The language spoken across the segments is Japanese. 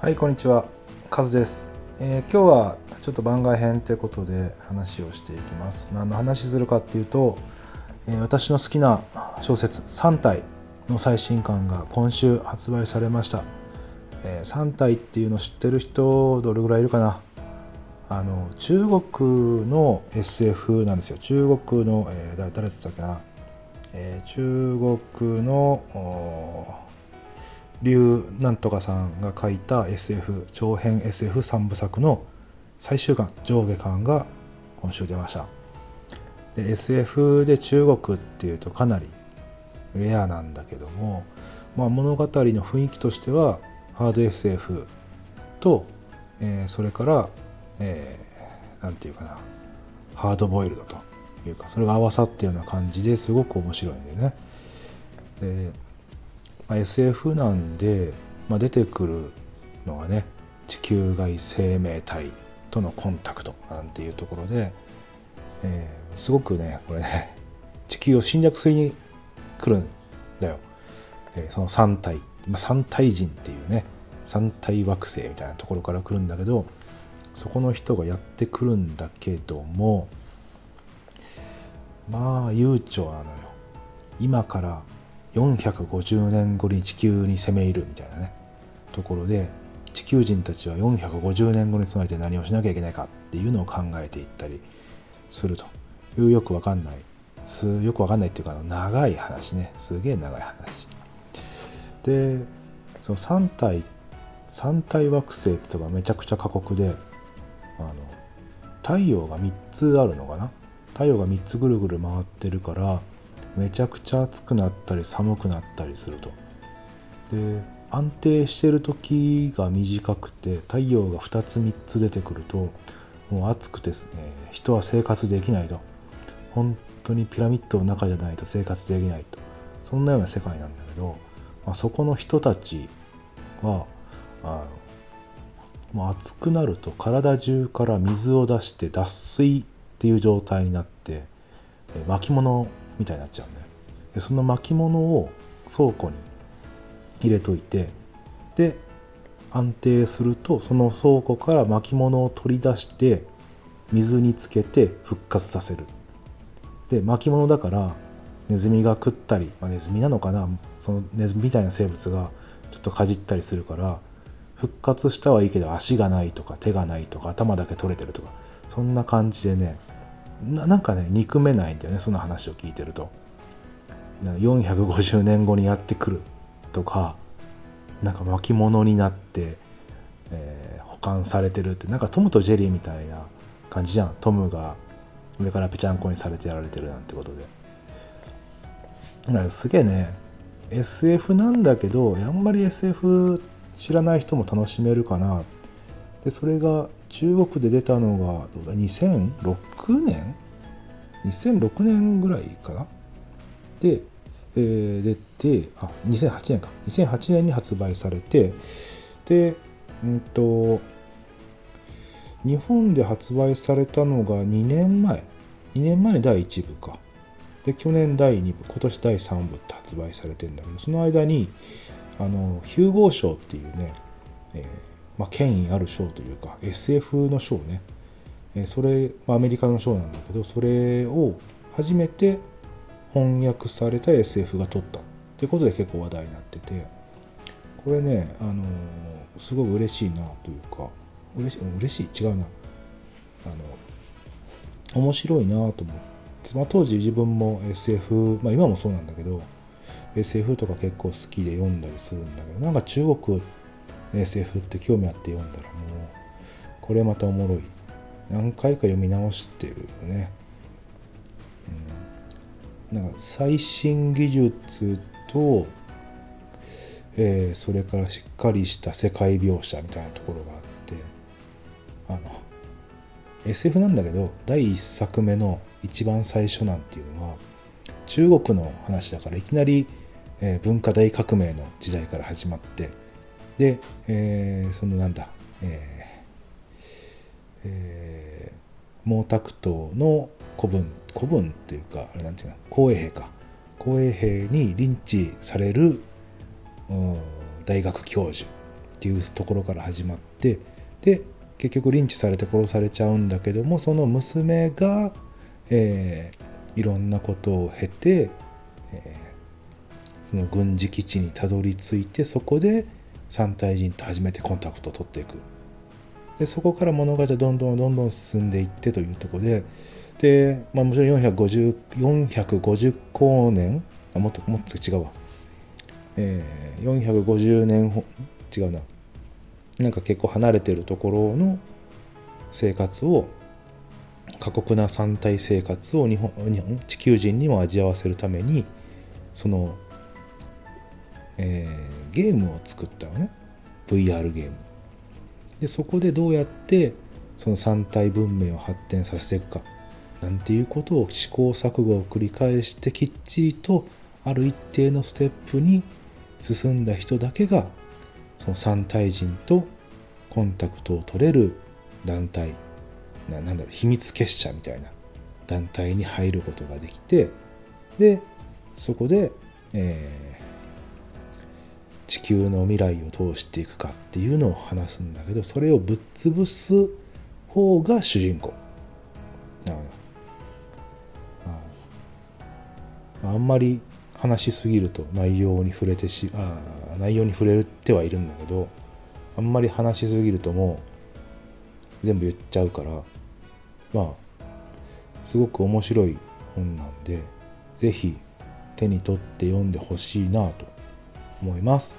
はい、こんにちは。カズです、えー今日はちょっと番外編ということで話をしていきます。何の話するかっていうと、えー私の好きな小説3体の最新刊が今週発売されました。え3体っていうの知ってる人どれぐらいいるかな？あの中国の SF なんですよ。中国の、えー誰誰ったっけな、え中国のおー劉なんとかさんが書いた SF 長編 SF3 部作の最終巻上下巻が今週出ました。で SF で中国っていうとかなりレアなんだけども、まあ、物語の雰囲気としてはハード SF と、えーそれから、えーていうかなハードボイルドというかそれが合わさってるような感じですごく面白いんでね。でまあ SF なんで、まあ、出てくるのがね地球外生命体とのコンタクトなんていうところで、えーすごくねこれね地球を侵略しに来るんだよ、えーその3体、まあ、3体人っていうね3体惑星みたいなところから来るんだけどそこの人がやってくるんだけどもまあ悠長なのよ。今から450年後に地球に攻め入るみたいなねところで地球人たちは450年後に備えて何をしなきゃいけないかっていうのを考えていったりするというよくわかんないすよくわかんないっていうか長い話ね。すげえ長い話。でその3体3体惑星ってのがめちゃくちゃ過酷であの太陽が3つあるのかな？太陽が3つぐるぐる回ってるからめちゃくちゃ暑くなったり寒くなったりすると。で安定してる時が短くて太陽が2つ3つ出てくるともう暑くてですね人は生活できないと。本当にピラミッドの中じゃないと生活できないと。そんなような世界なんだけど、まあ、そこの人たちはあのもう暑くなると体中から水を出して脱水っていう状態になって巻物みたいになっちゃうんだよ。でその巻物を倉庫に入れといてで安定するとその倉庫から巻物を取り出して水につけて復活させる。で巻物だからネズミが食ったり、まあ、ネズミなのかなそのネズミみたいな生物がちょっとかじったりするから復活したはいいけど足がないとか手がないとか頭だけ取れてるとかそんな感じでねななんかね憎めないんだよねその話を聞いてると。450年後にやってくるとかなんか巻物になって、えー保管されてるってなんかトムとジェリーみたいな感じじゃん。トムが上からぺちゃんこにされてやられてるなんてことで。だからすげえね SF なんだけどあんまり SF 知らない人も楽しめるかな。でそれが中国で出たのがどうだ？2006年？2006年ぐらいかな？で、えー出てあ2008年か。2008年に発売されてでうんと日本で発売されたのが2年前。2年前に第1部か。で去年第2部今年第3部って発売されてるんだけどその間にあのヒューゴー賞っていうね、えーまあ、権威ある賞というか SF の賞ね、えそれ、まあ、アメリカの賞なんだけどそれを初めて翻訳された SF が取ったっていうことで結構話題になっててこれね、あのーすごい嬉しいなというか嬉しい嬉しい？違うな。あの面白いなと思って、まあ、当時自分も SF、まあ、今もそうなんだけど SF とか結構好きで読んだりするんだけどなんか中国の SF って興味あって読んだらもうこれまたおもろい。何回か読み直してるよね、うん、なんか最新技術と、えーそれからしっかりした世界描写みたいなところがあってあの SF なんだけど第1作目の一番最初なんていうのは中国の話だからいきなり、えー文化大革命の時代から始まってで、えーそのなんだ、えーえー毛沢東の古文古文っていうかあれなんていうの紅衛兵か。紅衛兵にリンチされるうん大学教授っていうところから始まってで結局リンチされて殺されちゃうんだけどもその娘が、えー、いろんなことを経て、えー、その軍事基地にたどり着いてそこで三体人と初めてコンタクトを取っていく。でそこから物語はどんどんどんどん進んでいってというところで。で、まあ、もちろん450 450光年あもっともっと違うわ、えー、450年違うな。なんか結構離れてるところの生活を過酷な三体生活を日本日本地球人にも味わわせるためにその、え、ゲームを作ったのね。VR ゲーム。でそこでどうやってその三体文明を発展させていくか。なんていうことを試行錯誤を繰り返してきっちりとある一定のステップに進んだ人だけがその三体人とコンタクトを取れる団体ななんだろう秘密結社みたいな団体に入ることができてでそこで、えー、地球の未来をどうしていくかっていうのを話すんだけどそれをぶっ潰す方が主人公。ああんまり話しすぎると内容に触れてしあ内容に触れてはいるんだけどあんまり話しすぎるともう全部言っちゃうからまあすごく面白い本なんでぜひ手に取って読んでほしいなと。思います、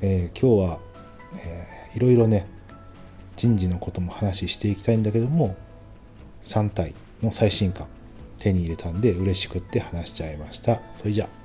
えー、今日は、えー、いろいろね人事のことも話していきたいんだけども3体の最新刊手に入れたんで嬉しくって話しちゃいました。それじゃあ。